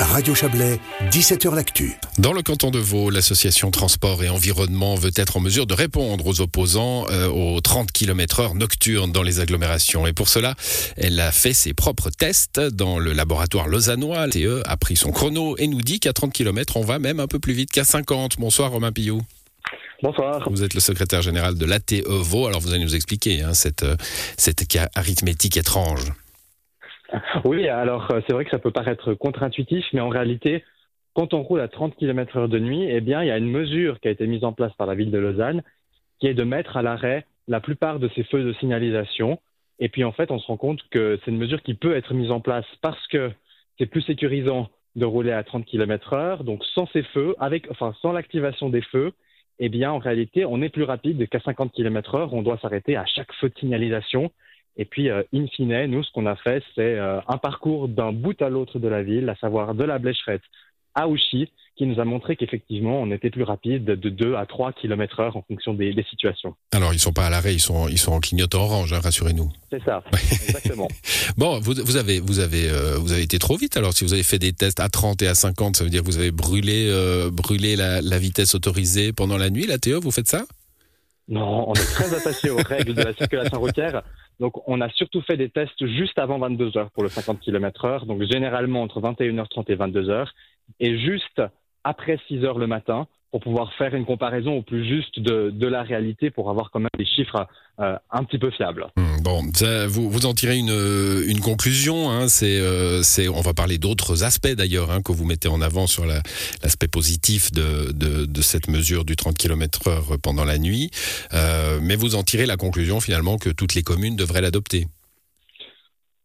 Radio Chablais, 17h L'Actu. Dans le canton de Vaud, l'association Transport et Environnement veut être en mesure de répondre aux opposants euh, aux 30 km heure nocturnes dans les agglomérations. Et pour cela, elle a fait ses propres tests dans le laboratoire lausannois. TE a pris son chrono et nous dit qu'à 30 km, on va même un peu plus vite qu'à 50. Bonsoir Romain Pillou. Bonsoir. Vous êtes le secrétaire général de l'ATE Vaud. Alors vous allez nous expliquer hein, cette, euh, cette arithmétique étrange. Oui, alors euh, c'est vrai que ça peut paraître contre-intuitif, mais en réalité, quand on roule à 30 km heure de nuit, eh bien, il y a une mesure qui a été mise en place par la ville de Lausanne, qui est de mettre à l'arrêt la plupart de ces feux de signalisation. Et puis, en fait, on se rend compte que c'est une mesure qui peut être mise en place parce que c'est plus sécurisant de rouler à 30 km heure. Donc, sans ces feux, avec, enfin, sans l'activation des feux, eh bien, en réalité, on est plus rapide qu'à 50 km heure. On doit s'arrêter à chaque feu de signalisation. Et puis, euh, in fine, nous, ce qu'on a fait, c'est euh, un parcours d'un bout à l'autre de la ville, à savoir de la Blécherette à Ouchy, qui nous a montré qu'effectivement, on était plus rapide de 2 à 3 km heure en fonction des, situations. Alors, ils sont pas à l'arrêt, ils sont, ils sont en clignotant orange, hein, rassurez-nous. C'est ça, exactement. bon, vous, vous, avez, vous, avez, euh, vous avez été trop vite. Alors, si vous avez fait des tests à 30 et à 50, ça veut dire que vous avez brûlé, brûlé la, la vitesse autorisée pendant la nuit, la TE, vous faites ça? Non, on est très attaché aux règles de la circulation routière. Donc, on a surtout fait des tests juste avant 22 heures pour le 50 km heure. Donc, généralement entre 21h30 et 22 heures. Et juste après 6 heures le matin pour pouvoir faire une comparaison au plus juste de, de la réalité pour avoir quand même des chiffres euh, un petit peu fiables. Hmm, bon, vous, vous en tirez une, une conclusion. Hein, c'est, euh, c'est, on va parler d'autres aspects d'ailleurs hein, que vous mettez en avant sur l'aspect positif de, de, de, cette mesure du 30 km/h pendant la nuit. Euh, mais vous en tirez la conclusion finalement que toutes les communes devraient l'adopter.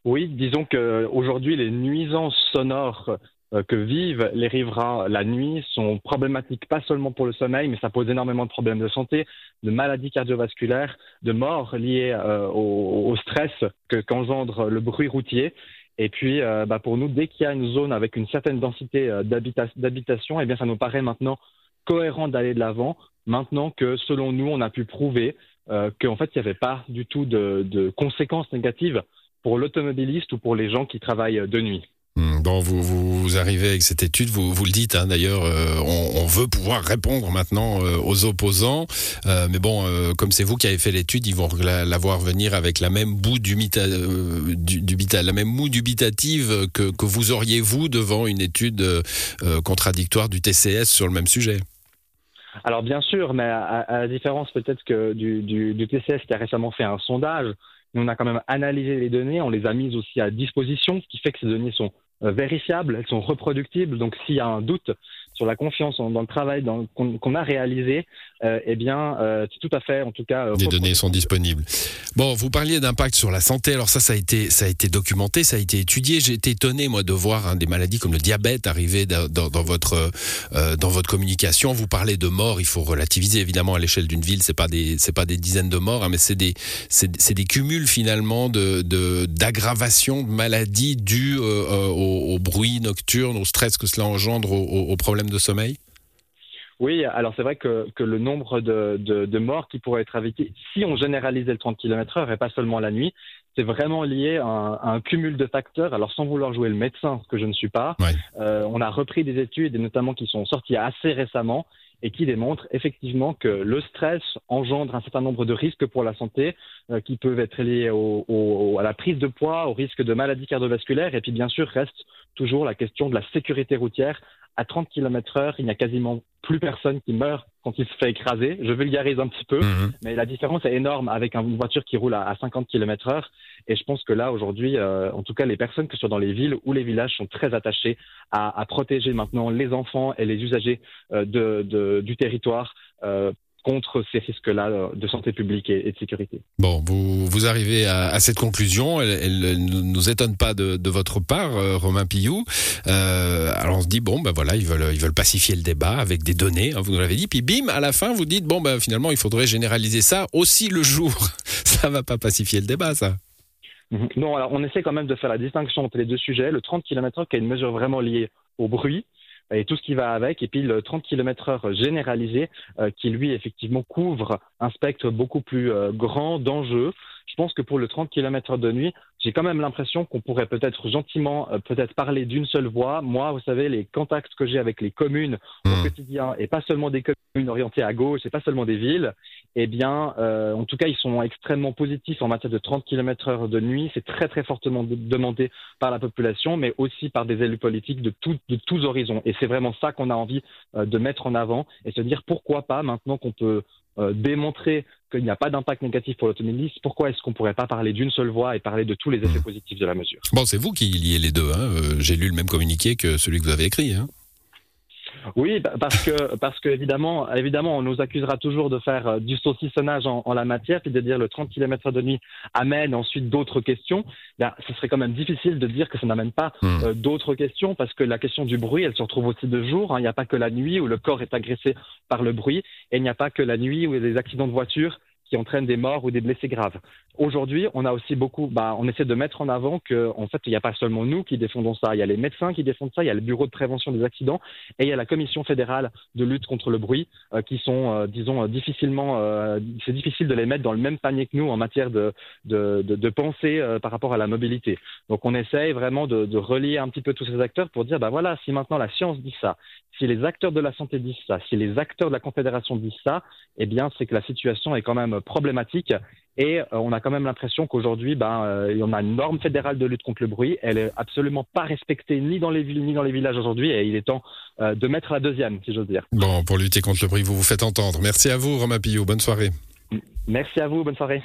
Oui, disons qu'aujourd'hui, les nuisances sonores euh, que vivent les riverains la nuit sont problématiques pas seulement pour le sommeil, mais ça pose énormément de problèmes de santé, de maladies cardiovasculaires, de morts liées euh, au, stress que qu'engendre le bruit routier. Et puis, euh, bah pour nous, dès qu'il y a une zone avec une certaine densité d'habitation, eh bien, ça nous paraît maintenant cohérent d'aller de l'avant. Maintenant que, selon nous, on a pu prouver qu'en fait, il n'y avait pas du tout de conséquences négatives pour l'automobiliste ou pour les gens qui travaillent de nuit. Hmm, bon, vous, vous, arrivez avec cette étude, vous, vous le dites hein, d'ailleurs, euh, on, veut pouvoir répondre maintenant euh, aux opposants, euh, mais bon, comme c'est vous qui avez fait l'étude, ils vont la, voir venir avec la même boue dubita, du, la même moue dubitative que, que vous auriez vous devant une étude contradictoire du TCS sur le même sujet. Alors bien sûr, mais à, la différence peut-être que du, TCS qui a récemment fait un sondage, on a quand même analysé les données, on les a mises aussi à disposition, ce qui fait que ces données sont vérifiables, elles sont reproductibles. Donc s'il y a un doute sur la confiance dans le travail qu'on a réalisé, euh, eh bien, euh, c'est tout à fait, en tout cas. Les données sont disponibles. Bon, vous parliez d'impact sur la santé. Alors ça, ça a été, ça a été documenté, ça a été étudié. J'ai été étonné moi de voir hein, des maladies comme le diabète arriver dans, dans, votre dans votre communication. Vous parlez de morts. Il faut relativiser évidemment à l'échelle d'une ville. C'est pas des c'est pas des dizaines de morts, hein, mais c'est des c'est des cumuls finalement de d'aggravation de, maladies dues au au, bruit nocturne, au stress que cela engendre, aux, problèmes de sommeil? Oui, alors c'est vrai que, le nombre de, morts qui pourraient être évitées, si on généralisait le 30 km/h et pas seulement la nuit, c'est vraiment lié à un, cumul de facteurs. Alors sans vouloir jouer le médecin, ce que je ne suis pas, euh, on a repris des études, et notamment qui sont sorties assez récemment, et qui démontrent effectivement que le stress engendre un certain nombre de risques pour la santé euh, qui peuvent être liés à la prise de poids, au risque de maladies cardiovasculaires et puis bien sûr reste toujours la question de la sécurité routière. À 30 km heure, il n'y a quasiment plus personne qui meurt quand il se fait écraser. Je vulgarise un petit peu, mhm. mais la différence est énorme avec une voiture qui roule à, 50 km heure. Et je pense que là, aujourd'hui, euh, en tout cas, les personnes que ce soit dans les villes ou les villages sont très attachées à, protéger maintenant les enfants et les usagers euh, de, du territoire euh, contre ces risques-là euh, de santé publique et, de sécurité. Bon, vous, vous arrivez à, cette conclusion, elle, ne nous étonne pas de, votre part, euh, Romain Pillou. Euh, alors on se dit, bon, ben voilà, ils veulent, ils veulent pacifier le débat avec des données, hein, vous nous l'avez dit, puis bim, à la fin, vous dites, bon, ben finalement, il faudrait généraliser ça aussi le jour. ça va pas pacifier le débat, ça. Mhm. Non, alors on essaie quand même de faire la distinction entre les deux sujets. Le 30 km/h qui est une mesure vraiment liée au bruit, et tout ce qui va avec, et puis le 30 km heure généralisé, euh, qui lui effectivement couvre un spectre beaucoup plus euh, grand d'enjeux. Je pense que pour le 30 km de nuit, j'ai quand même l'impression qu'on pourrait peut-être gentiment, euh, peut-être parler d'une seule voix. Moi, vous savez, les contacts que j'ai avec les communes au Hmm. quotidien, et pas seulement des communes orientées à gauche, et pas seulement des villes, eh bien, euh, en tout cas, ils sont extrêmement positifs en matière de 30 km heure de nuit. C'est très, très fortement de- demandé par la population, mais aussi par des élus politiques de, tout- de tous horizons. Et c'est vraiment ça qu'on a envie euh, de mettre en avant et se dire pourquoi pas, maintenant qu'on peut euh, démontrer qu'il n'y a pas d'impact négatif pour l'automobiliste, pourquoi est-ce qu'on pourrait pas parler d'une seule voix et parler de tous les effets positifs de la mesure? Bon, c'est vous qui liez les deux. Hein. Euh, J'ai lu le même communiqué que celui que vous avez écrit. Hein. Oui, bah, parce que parce que évidemment, évidemment, on nous accusera toujours de faire euh, du saucissonnage en, en la matière, puis de dire le 30 km de nuit amène ensuite d'autres questions. Bien, ce serait quand même difficile de dire que ça n'amène pas Hmm. euh, d'autres questions, parce que la question du bruit, elle se retrouve aussi de jour. hein. Il n'y a pas que la nuit où le corps est agressé par le bruit, et il n'y a pas que la nuit où des accidents de voiture qui entraînent des morts ou des blessés graves. Aujourd'hui, on a aussi beaucoup, bah, on essaie de mettre en avant que, en fait, il n'y a pas seulement nous qui défendons ça. Il y a les médecins qui défendent ça, il y a le bureau de prévention des accidents, et il y a la commission fédérale de lutte contre le bruit, euh, qui sont, euh, disons, euh, difficilement, euh, c'est difficile de les mettre dans le même panier que nous en matière de, de, de, de pensée euh, par rapport à la mobilité. Donc, on essaye vraiment de, de relier un petit peu tous ces acteurs pour dire, bah voilà, si maintenant la science dit ça, si les acteurs de la santé disent ça, si les acteurs de la confédération disent ça, eh bien, c'est que la situation est quand même problématique. Et euh, on a quand même l'impression qu'aujourd'hui, ben, euh, on a une norme fédérale de lutte contre le bruit. Elle est absolument pas respectée ni dans les villes ni dans les villages aujourd'hui. Et il est temps euh, de mettre la deuxième, si j'ose dire. Bon, pour lutter contre le bruit, vous vous faites entendre. Merci à vous, Romain Pillot. Bonne soirée. Merci à vous. Bonne soirée.